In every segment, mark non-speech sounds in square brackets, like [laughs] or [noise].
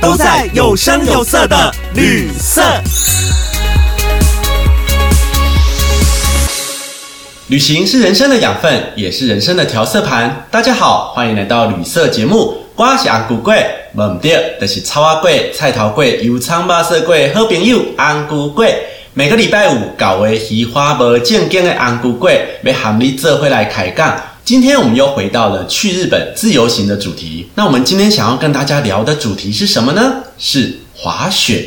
都在有声有色的旅色。旅行是人生的养分，也是人生的调色盘。大家好，欢迎来到旅色节目。我是安菇贵，唔对，就是草蛙贵、菜头贵、油葱巴色贵，好朋友安菇贵。每个礼拜五搞为喜花无正经的安菇贵，要喊你这回来开讲。今天我们又回到了去日本自由行的主题。那我们今天想要跟大家聊的主题是什么呢？是滑雪。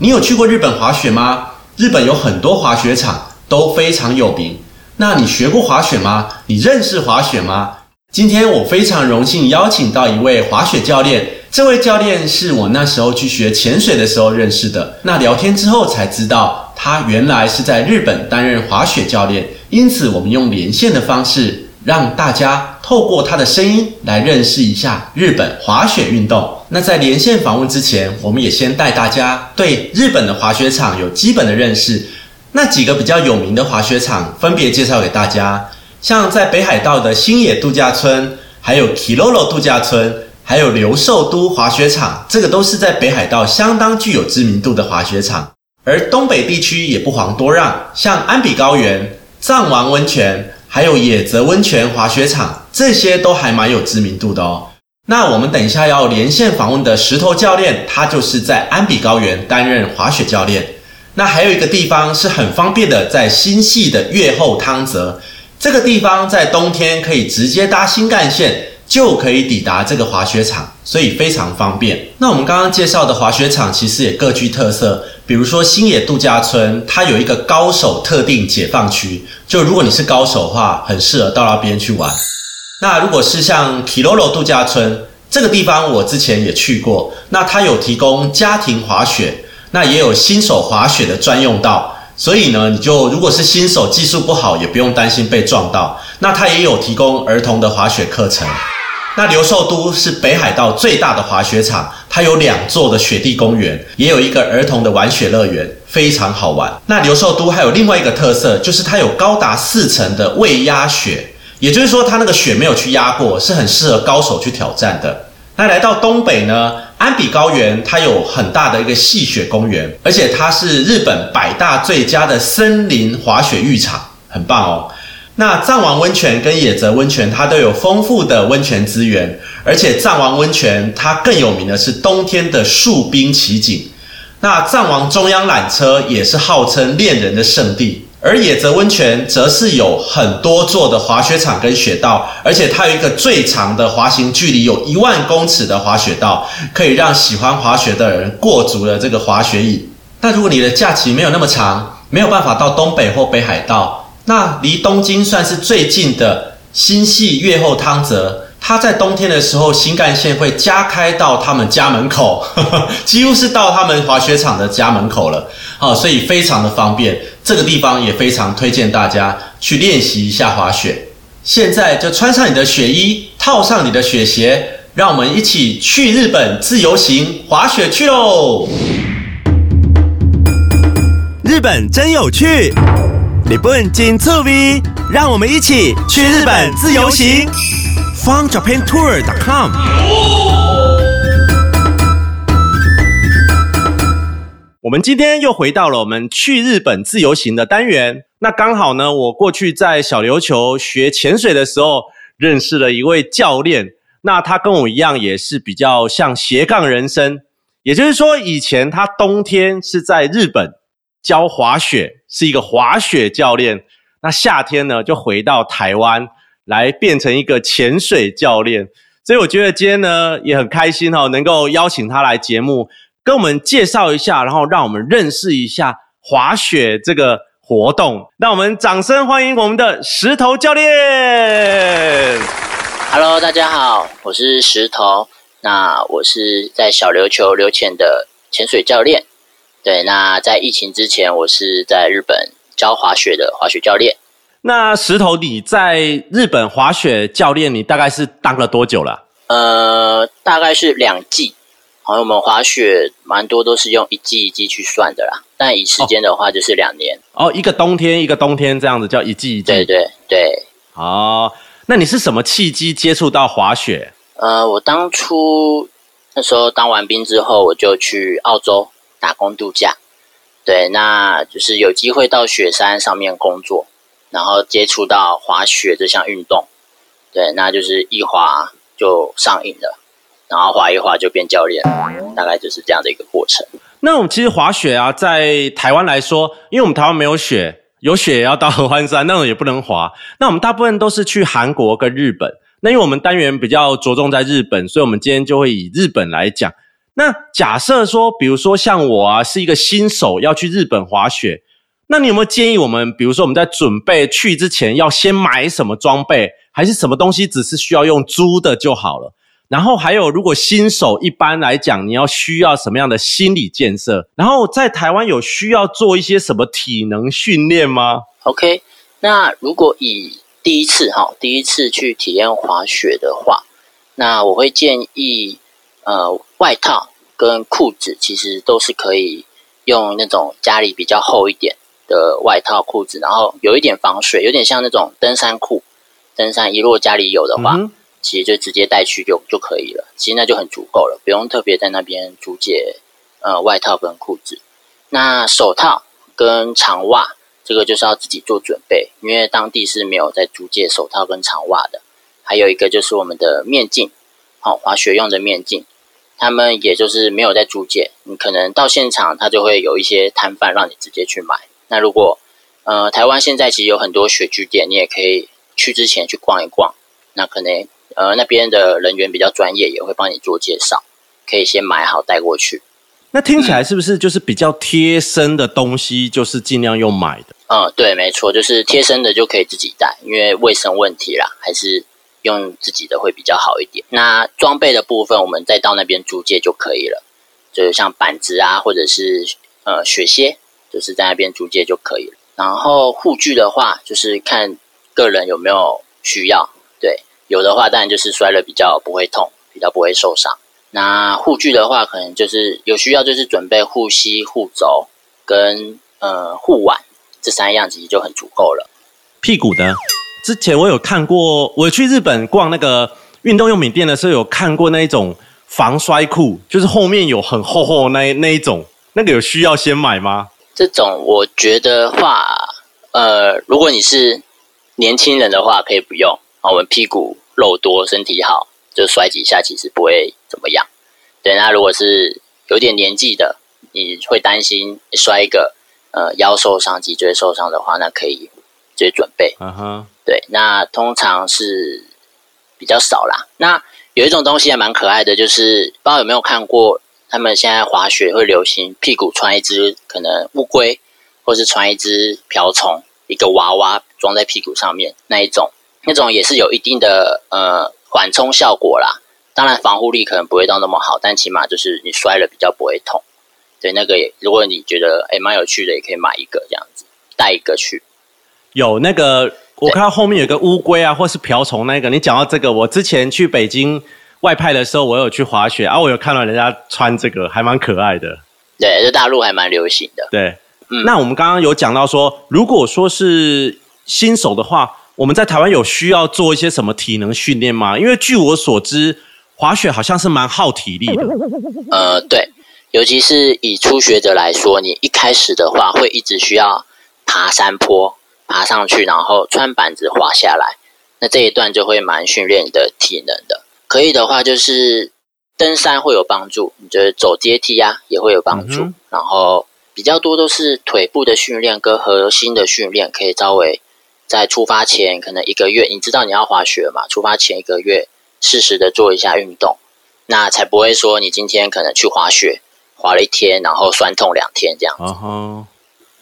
你有去过日本滑雪吗？日本有很多滑雪场都非常有名。那你学过滑雪吗？你认识滑雪吗？今天我非常荣幸邀请到一位滑雪教练，这位教练是我那时候去学潜水的时候认识的。那聊天之后才知道，他原来是在日本担任滑雪教练。因此，我们用连线的方式，让大家透过他的声音来认识一下日本滑雪运动。那在连线访问之前，我们也先带大家对日本的滑雪场有基本的认识。那几个比较有名的滑雪场，分别介绍给大家。像在北海道的新野度假村，还有 Kilolo 度假村，还有留寿都滑雪场，这个都是在北海道相当具有知名度的滑雪场。而东北地区也不遑多让，像安比高原、藏王温泉，还有野泽温泉滑雪场，这些都还蛮有知名度的哦。那我们等一下要连线访问的石头教练，他就是在安比高原担任滑雪教练。那还有一个地方是很方便的，在新系的越后汤泽这个地方，在冬天可以直接搭新干线就可以抵达这个滑雪场，所以非常方便。那我们刚刚介绍的滑雪场其实也各具特色，比如说新野度假村，它有一个高手特定解放区，就如果你是高手的话，很适合到那边去玩。那如果是像 Kilolo 度假村这个地方，我之前也去过，那它有提供家庭滑雪。那也有新手滑雪的专用道，所以呢，你就如果是新手技术不好，也不用担心被撞到。那它也有提供儿童的滑雪课程。那留寿都是北海道最大的滑雪场，它有两座的雪地公园，也有一个儿童的玩雪乐园，非常好玩。那留寿都还有另外一个特色，就是它有高达四层的未压雪，也就是说它那个雪没有去压过，是很适合高手去挑战的。那来到东北呢？安比高原它有很大的一个戏雪公园，而且它是日本百大最佳的森林滑雪浴场，很棒哦。那藏王温泉跟野泽温泉它都有丰富的温泉资源，而且藏王温泉它更有名的是冬天的树冰奇景。那藏王中央缆车也是号称恋人的圣地。而野泽温泉则是有很多座的滑雪场跟雪道，而且它有一个最长的滑行距离，有一万公尺的滑雪道，可以让喜欢滑雪的人过足了这个滑雪瘾。那如果你的假期没有那么长，没有办法到东北或北海道，那离东京算是最近的新系越后汤泽。他在冬天的时候，新干线会加开到他们家门口，[laughs] 几乎是到他们滑雪场的家门口了。好，所以非常的方便。这个地方也非常推荐大家去练习一下滑雪。现在就穿上你的雪衣，套上你的雪鞋，让我们一起去日本自由行滑雪去喽！日本真有趣，日本真趣味，让我们一起去日本自由行。FunJapanTour.com。我们今天又回到了我们去日本自由行的单元。那刚好呢，我过去在小琉球学潜水的时候，认识了一位教练。那他跟我一样，也是比较像斜杠人生。也就是说，以前他冬天是在日本教滑雪，是一个滑雪教练。那夏天呢，就回到台湾。来变成一个潜水教练，所以我觉得今天呢也很开心哈，能够邀请他来节目，跟我们介绍一下，然后让我们认识一下滑雪这个活动。让我们掌声欢迎我们的石头教练。Hello，大家好，我是石头。那我是在小琉球留潜的潜水教练。对，那在疫情之前，我是在日本教滑雪的滑雪教练。那石头，你在日本滑雪教练，你大概是当了多久了？呃，大概是两季。好像我们滑雪蛮多都是用一季一季去算的啦，但以时间的话就是两年。哦，一个冬天一个冬天这样子叫一季一季。对对对。哦，那你是什么契机接触到滑雪？呃，我当初那时候当完兵之后，我就去澳洲打工度假。对，那就是有机会到雪山上面工作，然后接触到滑雪这项运动。对，那就是一滑就上瘾了。然后滑一滑就变教练，大概就是这样的一个过程。那我们其实滑雪啊，在台湾来说，因为我们台湾没有雪，有雪也要到合欢山，那种也不能滑。那我们大部分都是去韩国跟日本。那因为我们单元比较着重在日本，所以我们今天就会以日本来讲。那假设说，比如说像我啊，是一个新手要去日本滑雪，那你有没有建议我们，比如说我们在准备去之前要先买什么装备，还是什么东西只是需要用租的就好了？然后还有，如果新手一般来讲，你要需要什么样的心理建设？然后在台湾有需要做一些什么体能训练吗？OK，那如果以第一次哈，第一次去体验滑雪的话，那我会建议，呃，外套跟裤子其实都是可以用那种家里比较厚一点的外套裤子，然后有一点防水，有点像那种登山裤。登山衣如果家里有的话。其实就直接带去就就可以了，其实那就很足够了，不用特别在那边租借呃外套跟裤子。那手套跟长袜，这个就是要自己做准备，因为当地是没有在租借手套跟长袜的。还有一个就是我们的面镜，好滑雪用的面镜，他们也就是没有在租借，你可能到现场他就会有一些摊贩让你直接去买。那如果呃台湾现在其实有很多雪具店，你也可以去之前去逛一逛，那可能。呃，那边的人员比较专业，也会帮你做介绍，可以先买好带过去。那听起来是不是就是比较贴身的东西，就是尽量用买的？嗯，对，没错，就是贴身的就可以自己带，因为卫生问题啦，还是用自己的会比较好一点。那装备的部分，我们再到那边租借就可以了，就是像板子啊，或者是呃雪靴，就是在那边租借就可以了。然后护具的话，就是看个人有没有需要，对。有的话，当然就是摔了比较不会痛，比较不会受伤。那护具的话，可能就是有需要，就是准备护膝、护肘跟呃护腕这三样，其实就很足够了。屁股的，之前我有看过，我去日本逛那个运动用品店的时候，有看过那一种防摔裤，就是后面有很厚厚那那一种，那个有需要先买吗？这种我觉得话，呃，如果你是年轻人的话，可以不用。我们屁股肉多，身体好，就摔几下其实不会怎么样。对，那如果是有点年纪的，你会担心摔一个呃腰受伤、脊椎受伤的话，那可以直接准备。嗯哼，对，那通常是比较少啦。那有一种东西还蛮可爱的，就是不知道有没有看过，他们现在滑雪会流行屁股穿一只可能乌龟，或是穿一只瓢虫，一个娃娃装在屁股上面那一种。那种也是有一定的呃缓冲效果啦，当然防护力可能不会到那么好，但起码就是你摔了比较不会痛。对，那个也如果你觉得哎蛮有趣的，也可以买一个这样子带一个去。有那个我看到后面有个乌龟啊，或是瓢虫那个，你讲到这个，我之前去北京外派的时候，我有去滑雪啊，我有看到人家穿这个，还蛮可爱的。对，这大陆还蛮流行的。对，嗯，那我们刚刚有讲到说，如果说是新手的话。我们在台湾有需要做一些什么体能训练吗？因为据我所知，滑雪好像是蛮耗体力的。呃，对，尤其是以初学者来说，你一开始的话会一直需要爬山坡，爬上去，然后穿板子滑下来，那这一段就会蛮训练你的体能的。可以的话，就是登山会有帮助，你觉得走阶梯啊也会有帮助。然后比较多都是腿部的训练跟核心的训练，可以稍微。在出发前可能一个月，你知道你要滑雪嘛？出发前一个月，适时的做一下运动，那才不会说你今天可能去滑雪，滑了一天，然后酸痛两天这样子。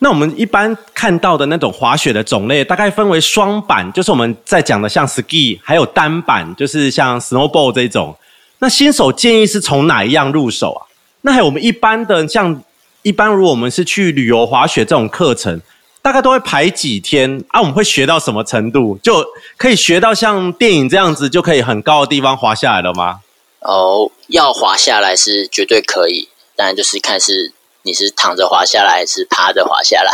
那我们一般看到的那种滑雪的种类，大概分为双板，就是我们在讲的像 ski，还有单板，就是像 snowboard 这种。那新手建议是从哪一样入手啊？那还有我们一般的像一般，如果我们是去旅游滑雪这种课程，大概都会排几天啊？我们会学到什么程度？就可以学到像电影这样子，就可以很高的地方滑下来了吗？哦，要滑下来是绝对可以，当然就是看是你是躺着滑下来还是趴着滑下来。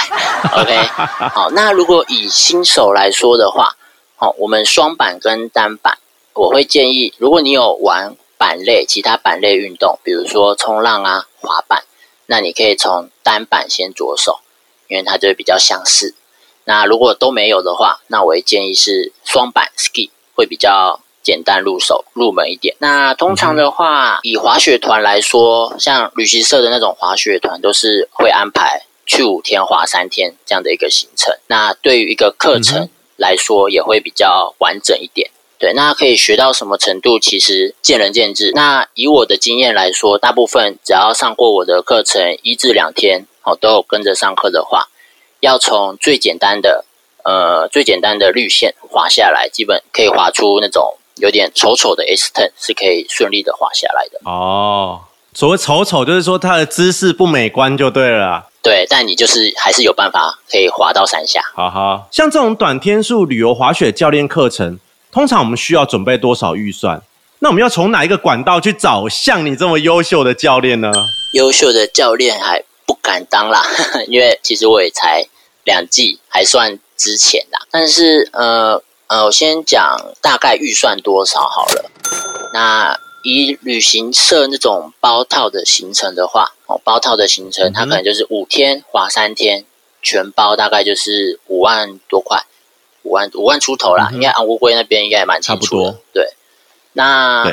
OK，[laughs] 好，那如果以新手来说的话，好，我们双板跟单板，我会建议，如果你有玩。板类，其他板类运动，比如说冲浪啊、滑板，那你可以从单板先着手，因为它就会比较相似。那如果都没有的话，那我会建议是双板 ski 会比较简单入手、入门一点。那通常的话，以滑雪团来说，像旅行社的那种滑雪团，都是会安排去五天、滑三天这样的一个行程。那对于一个课程来说，也会比较完整一点。对，那可以学到什么程度，其实见仁见智。那以我的经验来说，大部分只要上过我的课程一至两天，哦，都有跟着上课的话，要从最简单的，呃，最简单的绿线滑下来，基本可以滑出那种有点丑丑的 S turn，是可以顺利的滑下来的。哦，所谓丑丑，就是说它的姿势不美观就对了。对，但你就是还是有办法可以滑到山下。好好，像这种短天数旅游滑雪教练课程。通常我们需要准备多少预算？那我们要从哪一个管道去找像你这么优秀的教练呢？优秀的教练还不敢当啦，[laughs] 因为其实我也才两季，还算之前啦。但是呃呃，我先讲大概预算多少好了。那以旅行社那种包套的行程的话，哦，包套的行程它可能就是五天滑三天，全包大概就是五万多块。五万五万出头啦，应该安乌龟那边应该也蛮清楚的。对，那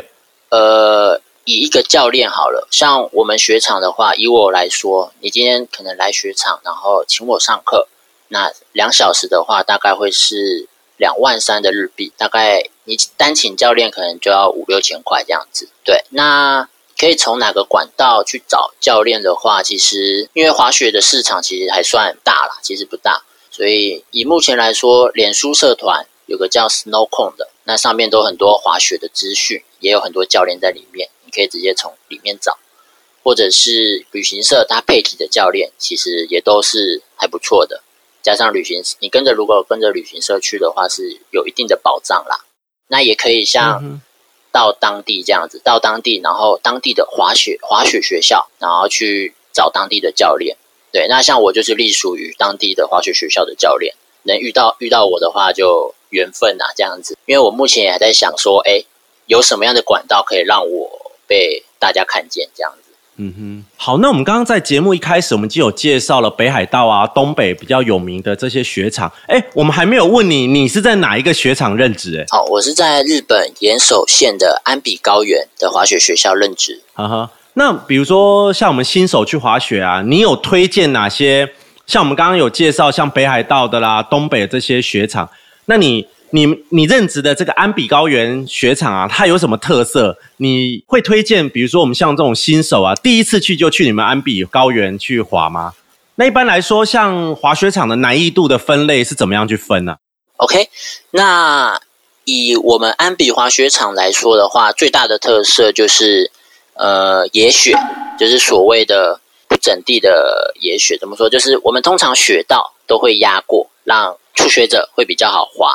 呃，以一个教练好了，像我们雪场的话，以我来说，你今天可能来雪场，然后请我上课，那两小时的话，大概会是两万三的日币，大概你单请教练可能就要五六千块这样子。对，那可以从哪个管道去找教练的话，其实因为滑雪的市场其实还算大啦，其实不大。所以以目前来说，脸书社团有个叫 SnowCon 的，那上面都很多滑雪的资讯，也有很多教练在里面，你可以直接从里面找，或者是旅行社它配体的教练，其实也都是还不错的。加上旅行，你跟着如果跟着旅行社去的话，是有一定的保障啦。那也可以像到当地这样子，到当地，然后当地的滑雪滑雪学校，然后去找当地的教练。对，那像我就是隶属于当地的滑雪学校的教练，能遇到遇到我的话就缘分呐，这样子。因为我目前也还在想说，哎，有什么样的管道可以让我被大家看见，这样子。嗯哼，好，那我们刚刚在节目一开始，我们就有介绍了北海道啊，东北比较有名的这些雪场。哎，我们还没有问你，你是在哪一个雪场任职？哎，好，我是在日本岩手县的安比高原的滑雪学校任职。哈哈。那比如说像我们新手去滑雪啊，你有推荐哪些？像我们刚刚有介绍，像北海道的啦、东北这些雪场，那你你你任职的这个安比高原雪场啊，它有什么特色？你会推荐？比如说我们像这种新手啊，第一次去就去你们安比高原去滑吗？那一般来说，像滑雪场的难易度的分类是怎么样去分呢？OK，那以我们安比滑雪场来说的话，最大的特色就是。呃，野雪就是所谓的不整地的野雪，怎么说？就是我们通常雪道都会压过，让初学者会比较好滑。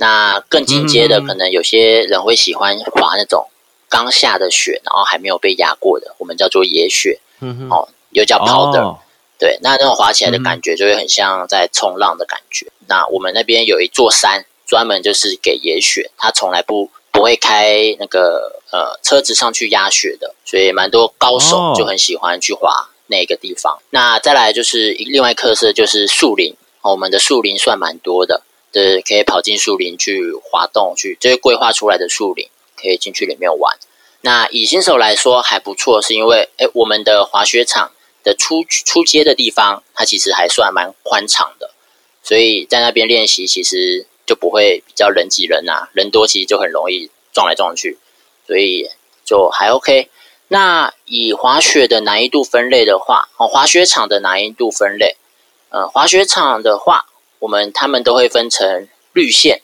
那更进阶的，可能有些人会喜欢滑那种刚下的雪，然后还没有被压过的，我们叫做野雪。嗯哼，哦，又叫 powder。对，那那种滑起来的感觉就会很像在冲浪的感觉。那我们那边有一座山，专门就是给野雪，它从来不。不会开那个呃车子上去压雪的，所以蛮多高手就很喜欢去滑那个地方。那再来就是另外特色就是树林，我们的树林算蛮多的，对，可以跑进树林去滑动去，这些规划出来的树林可以进去里面玩。那以新手来说还不错，是因为哎我们的滑雪场的出出街的地方，它其实还算蛮宽敞的，所以在那边练习其实。就不会比较人挤人呐，人多其实就很容易撞来撞去，所以就还 OK。那以滑雪的难易度分类的话，哦，滑雪场的难易度分类，呃，滑雪场的话，我们他们都会分成绿线、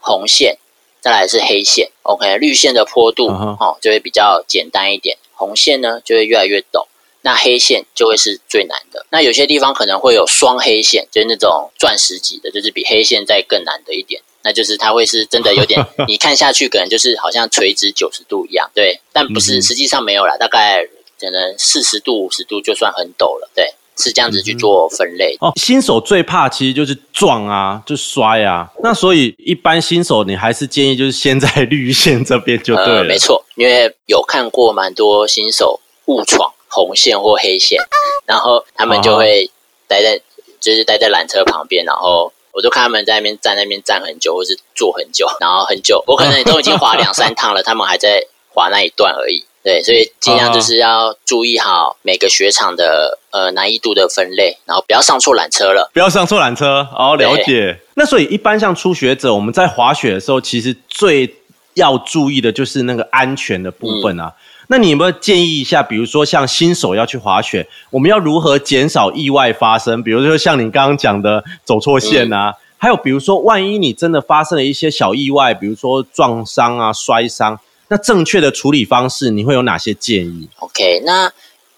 红线再来是黑线，OK，绿线的坡度哦就会比较简单一点，红线呢就会越来越陡。那黑线就会是最难的。那有些地方可能会有双黑线，就是那种钻石级的，就是比黑线再更难的一点。那就是它会是真的有点，[laughs] 你看下去可能就是好像垂直九十度一样，对，但不是，实际上没有啦，大概可能四十度、五十度就算很陡了，对，是这样子去做分类。哦，新手最怕其实就是撞啊，[laughs] 就摔啊。那所以一般新手你还是建议就是先在绿线这边就对了。呃，没错，因为有看过蛮多新手误闯红线或黑线，[laughs] 然后他们就会待在就是待在缆车旁边，然后我就看他们在那边站那边站很久，或是坐很久，然后很久，我可能都已经滑两三趟了，他们还在滑那一段而已。对，所以尽量就是要注意好每个雪场的呃难易度的分类，然后不要上错缆车了。不要上错缆车。哦，了解。那所以一般像初学者，我们在滑雪的时候，其实最要注意的就是那个安全的部分啊。那你有没有建议一下？比如说像新手要去滑雪，我们要如何减少意外发生？比如说像你刚刚讲的走错线啊，还有比如说万一你真的发生了一些小意外，比如说撞伤啊、摔伤，那正确的处理方式你会有哪些建议？OK，那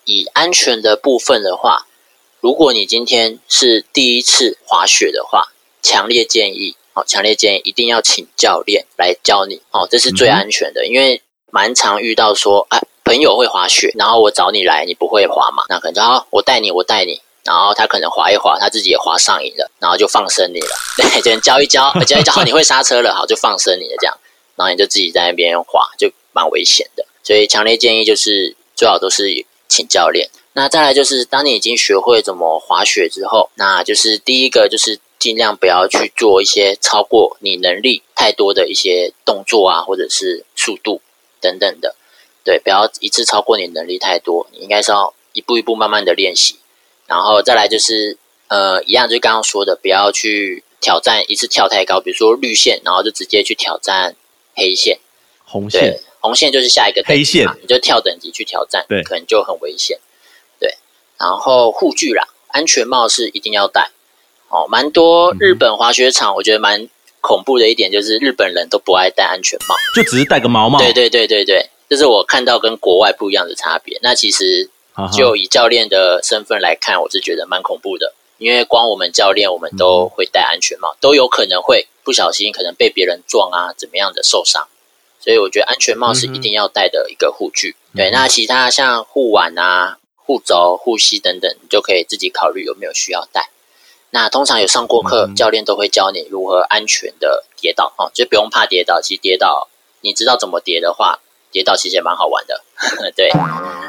以安全的部分的话，如果你今天是第一次滑雪的话，强烈建议，哦，强烈建议一定要请教练来教你，哦，这是最安全的，因为蛮常遇到说，哎，朋友会滑雪，然后我找你来，你不会滑嘛，那可能就好，我带你，我带你。然后他可能滑一滑，他自己也滑上瘾了，然后就放生你了。[laughs] 对，就教一教，[laughs] 教一教，好，你会刹车了，好，就放生你了，这样，然后你就自己在那边滑，就蛮危险的。所以强烈建议就是最好都是请教练。那再来就是，当你已经学会怎么滑雪之后，那就是第一个就是尽量不要去做一些超过你能力太多的一些动作啊，或者是速度等等的。对，不要一次超过你能力太多，你应该是要一步一步慢慢的练习。然后再来就是，呃，一样就是刚刚说的，不要去挑战一次跳太高，比如说绿线，然后就直接去挑战黑线。红线，，红线就是下一个黑线你就跳等级去挑战，对可能就很危险。对，然后护具啦，安全帽是一定要戴。哦，蛮多日本滑雪场，我觉得蛮恐怖的一点就是日本人都不爱戴安全帽。就只是戴个毛帽。对对对对对，这是我看到跟国外不一样的差别。那其实就以教练的身份来看，我是觉得蛮恐怖的，因为光我们教练，我们都会戴安全帽，都有可能会不小心可能被别人撞啊，怎么样的受伤。所以我觉得安全帽是一定要戴的一个护具。对，那其他像护腕啊、护肘、护膝等等，你就可以自己考虑有没有需要戴。那通常有上过课，嗯教练都会教你如何安全的跌倒哦，就不用怕跌倒。其实跌倒，你知道怎么跌的话，跌倒其实也蛮好玩的。[laughs] 对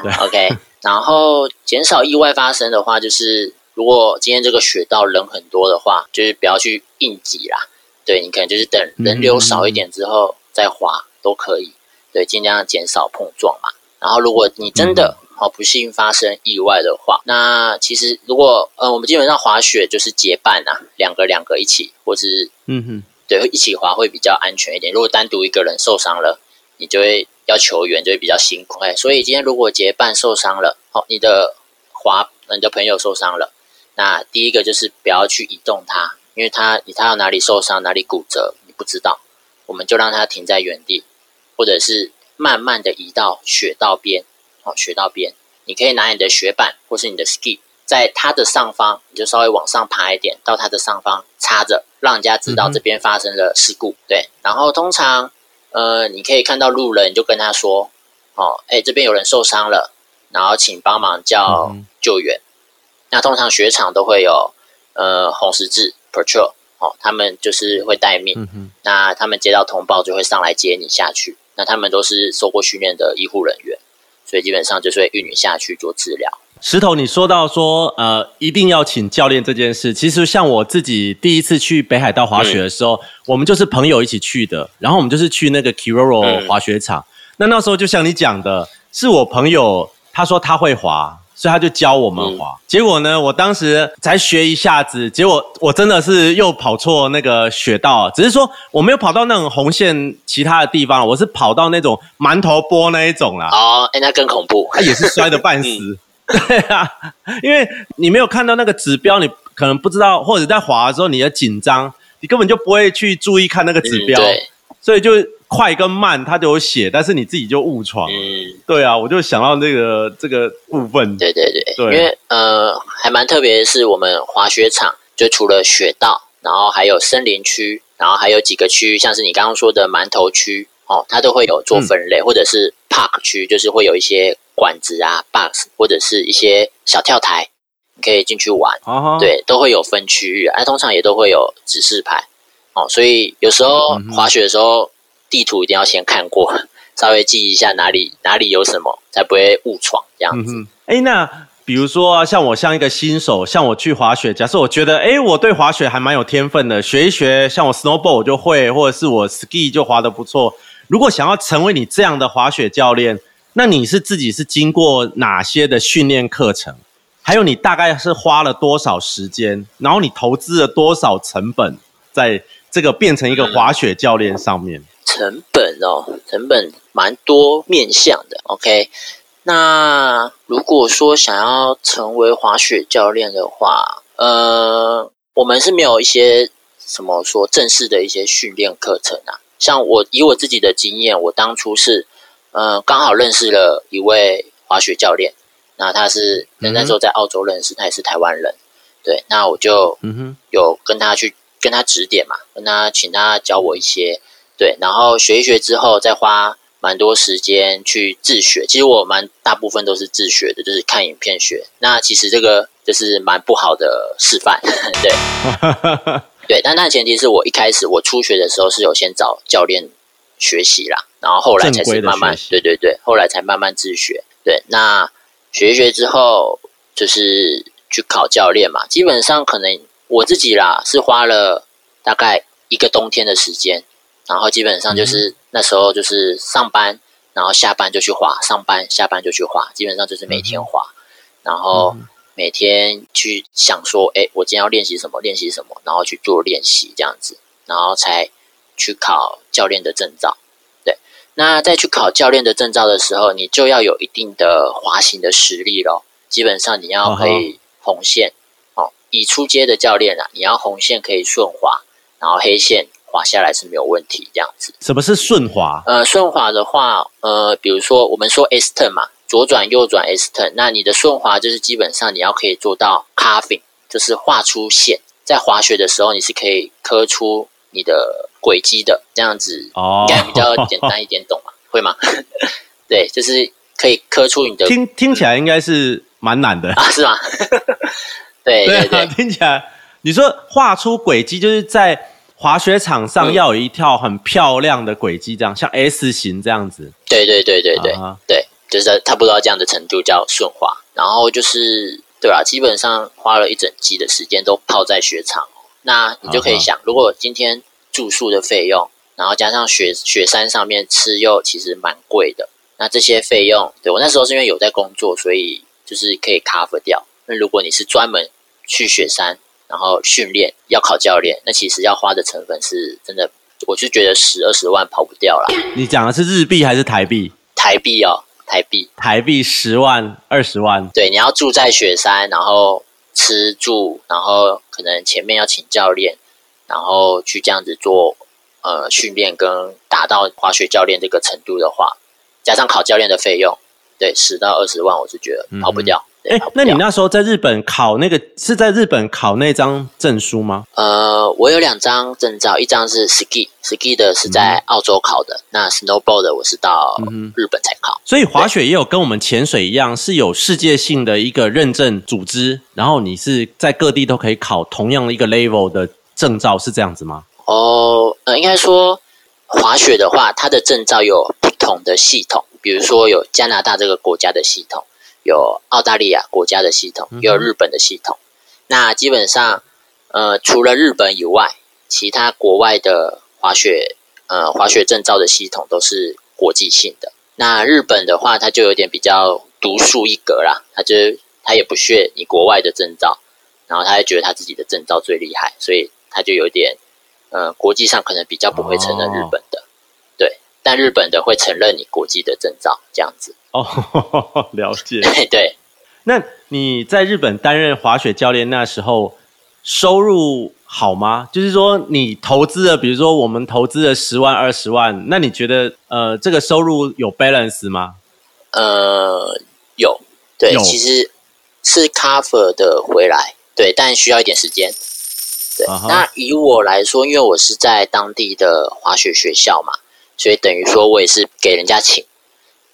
对，OK。然后减少意外发生的话，就是如果今天这个雪道人很多的话，就是不要去应急啦。对你可能就是等人流少一点之后再滑都可以。对，尽量减少碰撞嘛。然后如果你真的好不幸发生意外的话，那其实如果呃我们基本上滑雪就是结伴啊，两个两个一起，或是嗯哼，对会一起滑会比较安全一点。如果单独一个人受伤了，你就会要求援，就会比较辛苦。哎，所以今天如果结伴受伤了，好，你的滑你的朋友受伤了，那第一个就是不要去移动他，因为他你他要哪里受伤哪里骨折你不知道，我们就让他停在原地，或者是慢慢的移到雪道边，哦，雪道边，你可以拿你的雪板或是你的 ski，在它的上方，你就稍微往上爬一点，到它的上方插着，让人家知道这边发生了事故。对，然后通常，呃，你可以看到路人，你就跟他说，哦，哎，这边有人受伤了，然后请帮忙叫嗯救援。那通常雪场都会有呃红十字 patrol，哦，他们就是会待命。那他们接到通报就会上来接你下去。那他们都是受过训练的医护人员，所以基本上就是会运你下去做治疗。石头，你说到说呃，一定要请教练这件事，其实像我自己第一次去北海道滑雪的时候，我们就是朋友一起去的，然后我们就是去那个 Kiroro 嗯滑雪场。那那时候就像你讲的，是我朋友他说他会滑，所以他就教我们滑。结果呢，我当时才学一下子，结果 [laughs] 我真的是又跑错那个雪道，只是说我没有跑到那种红线其他的地方，我是跑到那种馒头坡那一种啦。哦，哎，那更恐怖。他也是摔得半死。[laughs] 对啊，因为你没有看到那个指标，你可能不知道，或者在滑的时候你的紧张，你根本就不会去注意看那个指标。所以就快跟慢它都有写，但是你自己就误闯。嗯，对啊，我就想到这个这个部分。对对对，对。因为呃还蛮特别的是，我们滑雪场就除了雪道，然后还有森林区，然后还有几个区域，像是你刚刚说的馒头区哦，它都会有做分类，或者是 park 区，就是会有一些管子啊、box 或者是一些小跳台，你可以进去玩。啊哈，对，都会有分区域，哎、通常也都会有指示牌，哦，所以有时候滑雪的时候，地图一定要先看过，稍微记一下哪里哪里有什么，才不会误闯这样子。嗯哼，哎，那比如说啊，像我像一个新手，像我去滑雪，假设我觉得，哎，我对滑雪还蛮有天分的，学一学，像我 snowboard 我就会，或者是我 ski 就滑得不错。如果想要成为你这样的滑雪教练，那你是自己是经过哪些的训练课程？还有你大概是花了多少时间，然后你投资了多少成本在这个变成一个滑雪教练上面？成本哦，成本蛮多面向的。OK，那如果说想要成为滑雪教练的话，呃，我们是没有一些什么说正式的一些训练课程啊。像我以我自己的经验，我当初是呃刚好认识了一位滑雪教练，那他是那时候在澳洲认识，他也是台湾人。对，那我就嗯哼，有跟他去跟他指点嘛，跟他请他教我一些，对，然后学一学之后，再花蛮多时间去自学。其实我蛮大部分都是自学的，就是看影片学。那其实这个就是蛮不好的示范，[laughs] 对 [laughs] 对。但那前提是我一开始我初学的时候是有先找教练学习啦，然后后来才是慢慢对对对，后来才慢慢自学。对，那学一学之后，就是去考教练嘛。基本上可能我自己啦，是花了大概一个冬天的时间，然后基本上就是、那时候就是上班，然后下班就去滑，上班下班就去滑，基本上就是每天滑，然后每天去想说，哎，我今天要练习什么，练习什么，然后去做练习这样子，然后才去考教练的证照。对，那在去考教练的证照的时候，你就要有一定的滑行的实力咯。基本上你要可以红线。哦，以出街的教练啊，你要红线可以顺滑，然后黑线滑下来是没有问题这样子。什么是顺滑？呃，顺滑的话，呃，比如说我们说 S turn 嘛，左转右转 S turn，那你的顺滑就是基本上你要可以做到 carving，就是画出线，在滑雪的时候你是可以刻出你的轨迹的，这样子哦应该比较简单一点懂吗？[laughs] 会吗？[laughs] 对，就是可以刻出你的听听起来应该是蛮难的。[laughs] 啊，是吗？对对啊，对，听起来你说画出轨迹，就是在滑雪场上嗯要有一条很漂亮的轨迹，这样像 S 型这样子。对对对对对啊对，就是差不多到这样的程度叫顺滑。然后就是对吧？基本上花了一整季的时间都泡在雪场哦。那你就可以想，如果今天住宿的费用，然后加上雪雪山上面吃又其实蛮贵的，那这些费用，对我那时候是因为有在工作，所以就是可以 cover 掉。那如果你是专门去雪山，然后训练要考教练，那其实要花的成本是真的，我是觉得十二十万跑不掉啦。你讲的是日币还是台币？台币哦，台币。台币十万、二十万。对，你要住在雪山，然后吃住，然后可能前面要请教练，然后去这样子做呃训练，跟达到滑雪教练这个程度的话，加上考教练的费用，对，十到二十万，我是觉得跑不掉。对哎那你那时候在日本考那个是在日本考那张证书吗？呃，我有两张证照，一张是 ski，ski 的是在澳洲考的，那 snowboard 的我是到嗯日本才考。所以滑雪也有跟我们潜水一样，是有世界性的一个认证组织，然后你是在各地都可以考同样的一个 level 的证照，是这样子吗？哦，呃，应该说滑雪的话，它的证照有不同的系统，比如说有加拿大这个国家的系统，有澳大利亚国家的系统，也有日本的系统。那基本上，呃，除了日本以外，其他国外的滑雪呃滑雪证照的系统都是国际性的。那日本的话，它就有点比较独树一格啦，它就它也不屑你国外的证照，然后它也觉得它自己的证照最厉害，所以它就有点呃，国际上可能比较不会承认日本的，对，但日本的会承认你国际的证照，这样子，哦，[laughs] 了解。对 [laughs] 对，那你在日本担任滑雪教练那时候，收入好吗？就是说你投资了，比如说我们投资了十万、二十万，那你觉得呃这个收入有 balance 吗？呃，有，对，其实是 cover 的回来，对，但需要一点时间。对那以我来说，因为我是在当地的滑雪学校嘛，所以等于说我也是给人家请，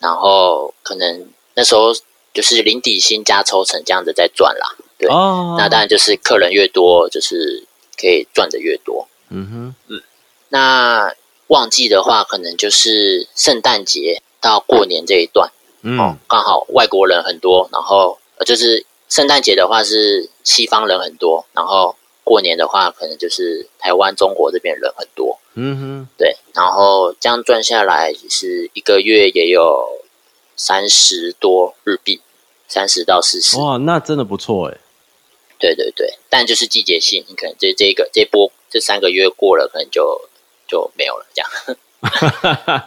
然后可能那时候就是零底薪加抽成这样子在赚啦。对哦，那当然就是客人越多，就是可以赚的越多。嗯哼，那旺季的话，可能就是圣诞节到过年这一段。嗯哦，刚好外国人很多，然后呃就是圣诞节的话是西方人很多，然后过年的话可能就是台湾、中国这边人很多，嗯哼对，然后这样赚下来，是一个月也有三十多日币，三十到四十，，哇，那真的不错哎。对对对，但就是季节性，你可能这这个这波这三个月过了，可能就就没有了，这样，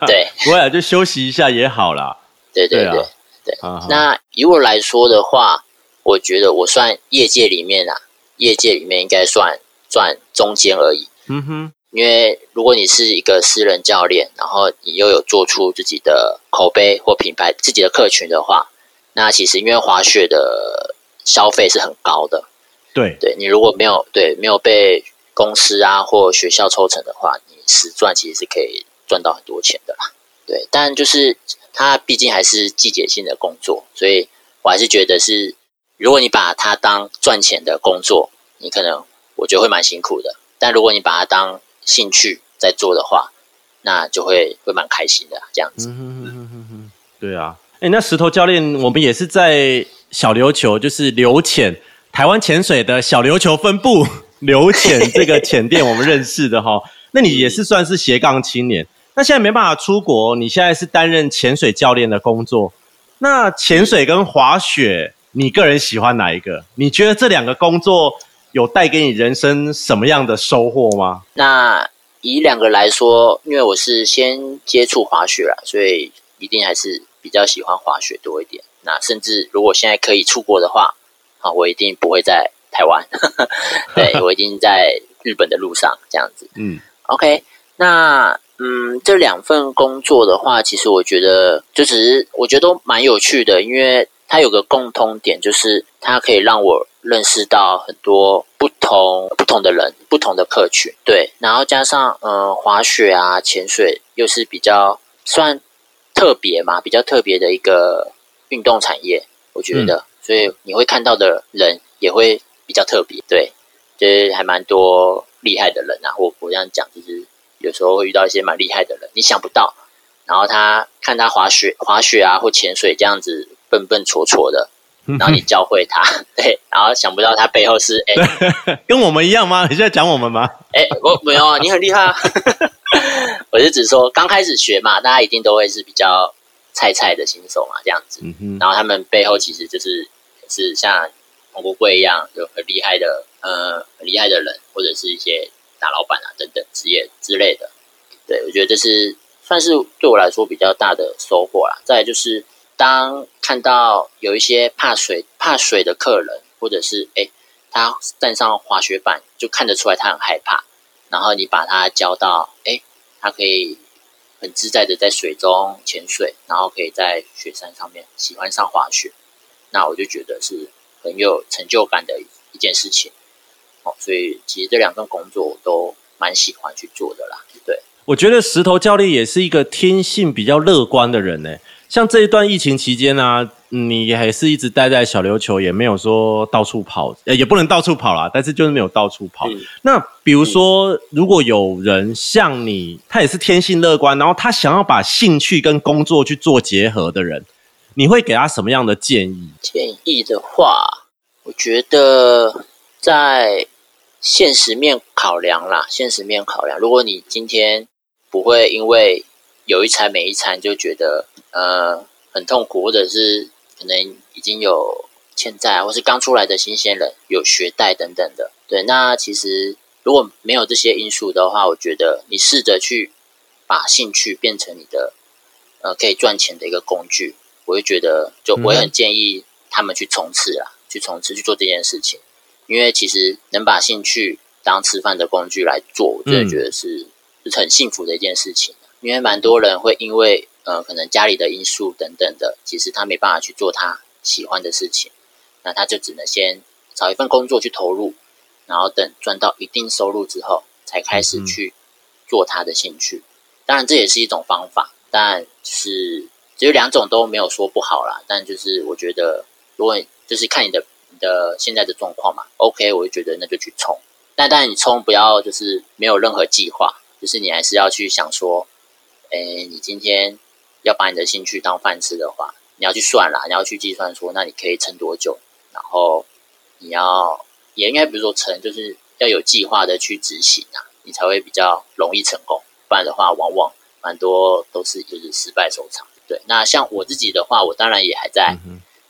[laughs] 对不会啊，就休息一下也好啦。[laughs] 对对对啊对。啊那以我来说的话，我觉得我算业界里面啊，业界里面应该算算中间而已。嗯哼，因为如果你是一个私人教练，然后你又有做出自己的口碑或品牌、自己的客群的话，那其实因为滑雪的消费是很高的，对，对你如果没有对没有被公司啊或学校抽成的话，你实赚其实是可以赚到很多钱的啦。对，但就是它毕竟还是季节性的工作，所以我还是觉得是，如果你把它当赚钱的工作，你可能我觉得会蛮辛苦的。但如果你把它当兴趣在做的话，那就会会蛮开心的这样子。对啊。哎，那石头教练，我们也是在小琉球，就是流潜台湾潜水的小琉球分部 [laughs] 流潜这个潜店，我们认识的哈。[laughs] 那你也是算是斜杠青年，那现在没办法出国，你现在是担任潜水教练的工作。那潜水跟滑雪，你个人喜欢哪一个？你觉得这两个工作有带给你人生什么样的收获吗？那以两个来说，因为我是先接触滑雪啦，所以一定还是比较喜欢滑雪多一点。那甚至如果现在可以出国的话，啊，我一定不会在台湾，[laughs] 对我一定在日本的路上这样子。嗯 OK，那嗯，这两份工作的话，其实我觉得就只是我觉得都蛮有趣的，因为它有个共通点，就是它可以让我认识到很多不同不同的人、不同的客群。对，然后加上嗯，滑雪啊、潜水又是比较算特别嘛，比较特别的一个运动产业，我觉得，所以你会看到的人也会比较特别。对，就是还蛮多厉害的人啊。我我这样讲，就是有时候会遇到一些蛮厉害的人，你想不到。然后他看他滑雪、滑雪啊或潜水这样子笨笨拙拙的，然后你教会他，[laughs] 对，然后想不到他背后是 [laughs] 哎跟我们一样吗？你现在讲我们吗？哎，我没有啊，你很厉害啊。[laughs] 我是指说刚开始学嘛，大家一定都会是比较菜菜的新手嘛，这样子。嗯，然后他们背后其实就是是像黄国贵一样有很厉害的呃很厉害的人，或者是一些大老板啊等等职业之类的。对我觉得这是算是对我来说比较大的收获啦。再来就是当看到有一些怕水怕水的客人，或者是哎他站上滑雪板就看得出来他很害怕，然后你把他教到哎他可以很自在的在水中潜水，然后可以在雪山上面喜欢上滑雪，那我就觉得是很有成就感的一件事情。哦，所以其实这两份工作我都蛮喜欢去做的啦。对，我觉得石头教练也是一个天性比较乐观的人呢。像这一段疫情期间呢、啊，你还是一直待在小琉球，也没有说到处跑，呃，也不能到处跑啦，但是就是没有到处跑。嗯那比如说，如果有人像你，他也是天性乐观，然后他想要把兴趣跟工作去做结合的人，你会给他什么样的建议？建议的话，我觉得在现实面考量啦，现实面考量，如果你今天不会因为有一餐没一餐就觉得呃很痛苦，或者是可能已经有欠债，或是刚出来的新鲜人有学贷等等的，对，那其实如果没有这些因素的话，我觉得你试着去把兴趣变成你的呃可以赚钱的一个工具，我会觉得就我也很建议他们去冲刺啦，去冲刺去做这件事情，因为其实能把兴趣当吃饭的工具来做，我真的觉得是是很幸福的一件事情。因为蛮多人会因为呃可能家里的因素等等的，其实他没办法去做他喜欢的事情，那他就只能先找一份工作去投入，然后等赚到一定收入之后，才开始去做他的兴趣。当然这也是一种方法，但是只有两种都没有说不好啦。但就是我觉得，如果就是看你的你的现在的状况嘛，OK，我就觉得那就去冲。但当然你冲不要就是没有任何计划，就是你还是要去想说。哎，你今天要把你的兴趣当饭吃的话，你要去算啦，你要去计算说，那你可以撑多久？然后你要也应该比如说撑，就是要有计划的去执行啊，你才会比较容易成功。不然的话，往往蛮多都是就是失败收场。对，那像我自己的话，我当然也还在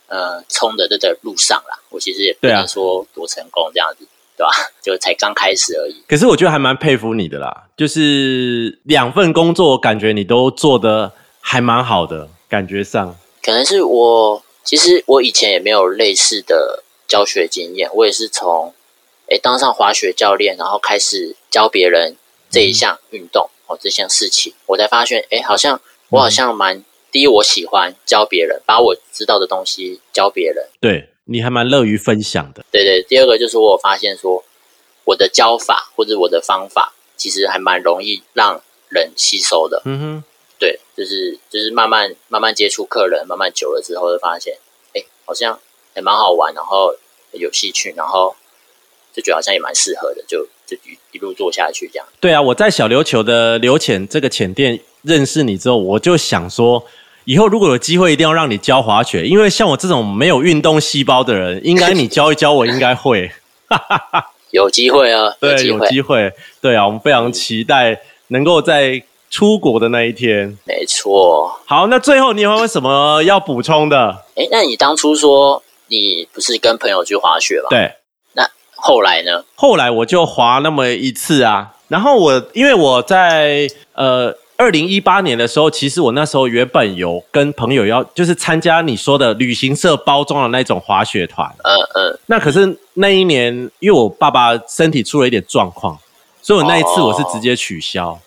呃冲的这个路上啦。我其实也不能说多成功这样子。对吧？[laughs] 就才刚开始而已。可是我觉得还蛮佩服你的啦，就是两份工作，感觉你都做的还蛮好的，感觉上。可能是我，其实我以前也没有类似的教学经验，我也是从哎当上滑雪教练，然后开始教别人这一项运动哦这项事情，我才发现哎，好像我好像蛮第一，我喜欢教别人，把我知道的东西教别人。对。你还蛮乐于分享的，对对。第二个就是我发现说，我的教法或者我的方法，其实还蛮容易让人吸收的。嗯哼，对，就是就是慢慢慢慢接触客人，慢慢久了之后，就发现，哎，好像还蛮好玩，然后有兴趣，然后就觉得好像也蛮适合的，就就一一路做下去这样。对啊，我在小琉球的刘浅这个浅店认识你之后，我就想说。以后如果有机会，一定要让你教滑雪，因为像我这种没有运动细胞的人，应该你教一教我，应该会。[laughs] 有机会啊，对，有机会，对啊，我们非常期待能够在出国的那一天。没错。好，那最后你有没有什么要补充的？哎，那你当初说你不是跟朋友去滑雪吗？对。那后来呢？后来我就滑那么一次啊，然后我因为我在呃。二零一八年的时候，其实我那时候原本有跟朋友要，就是参加你说的旅行社包装的那种滑雪团。嗯嗯。那可是那一年，因为我爸爸身体出了一点状况，所以我那一次我是直接取消。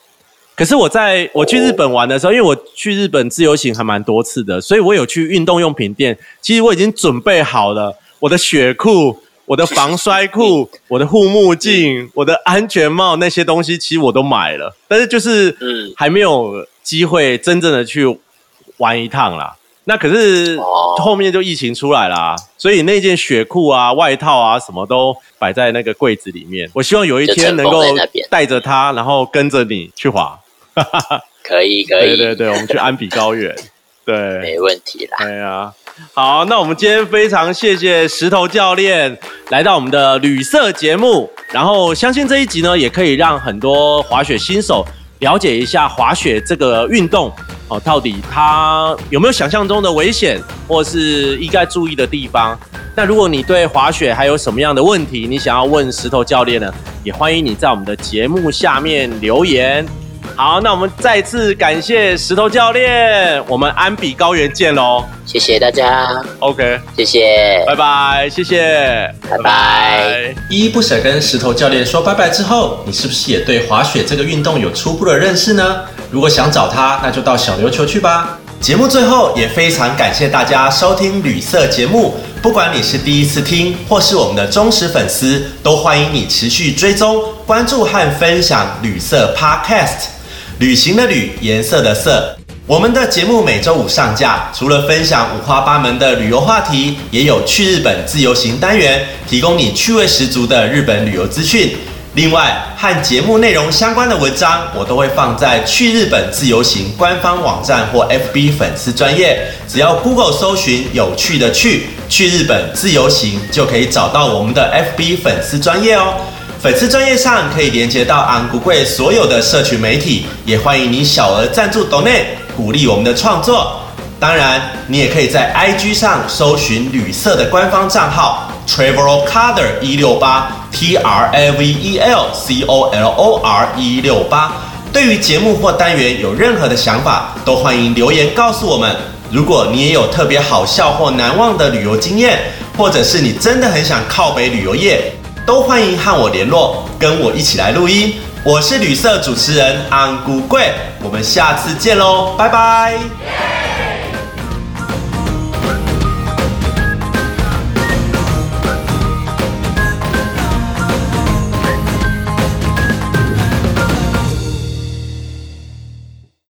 可是我在我去日本玩的时候，因为我去日本自由行还蛮多次的，所以我有去运动用品店。其实我已经准备好了我的雪裤。我的防摔裤、我的护目镜、我的安全帽那些东西，其实我都买了，但是就是还没有机会真正的去玩一趟啦。那可是后面就疫情出来啦，所以那件雪裤啊、外套啊什么都摆在那个柜子里面。我希望有一天能够带着它，然后跟着你去滑。[laughs] 可以，[laughs] 可以，对对对，我们去安比高原，[laughs] 对，没问题啦。对啊。好，那我们今天非常谢谢石头教练来到我们的旅社节目，然后相信这一集呢，也可以让很多滑雪新手了解一下滑雪这个运动哦，到底它有没有想象中的危险，或是应该注意的地方。那如果你对滑雪还有什么样的问题，你想要问石头教练呢，也欢迎你在我们的节目下面留言。好，那我们再次感谢石头教练，我们安比高原见喽！谢谢大家，OK，谢谢，拜拜，谢谢，拜拜。依依不舍跟石头教练说拜拜之后，你是不是也对滑雪这个运动有初步的认识呢？如果想找他，那就到小琉球去吧。节目最后也非常感谢大家收听旅色节目，不管你是第一次听或是我们的忠实粉丝，都欢迎你持续追踪、关注和分享旅色 Podcast。旅行的旅，颜色的色。我们的节目每周五上架，除了分享五花八门的旅游话题，也有去日本自由行单元，提供你趣味十足的日本旅游资讯。另外，和节目内容相关的文章，我都会放在去日本自由行官方网站或 FB 粉丝专业，只要 Google 搜寻“有趣的去去日本自由行”，就可以找到我们的 FB 粉丝专业哦。粉丝专业上可以连接到安古贵所有的社群媒体，也欢迎你小额赞助 Donate 鼓励我们的创作。当然，你也可以在 IG 上搜寻旅色的官方账号 Travel Color 一六八 T R A V E L C O L O R 一六八。对于节目或单元有任何的想法，都欢迎留言告诉我们。如果你也有特别好笑或难忘的旅游经验，或者是你真的很想靠北旅游业。都欢迎和我联络。跟我一起来录音。我是旅社主持人安古贵，我们下次见喽，拜拜。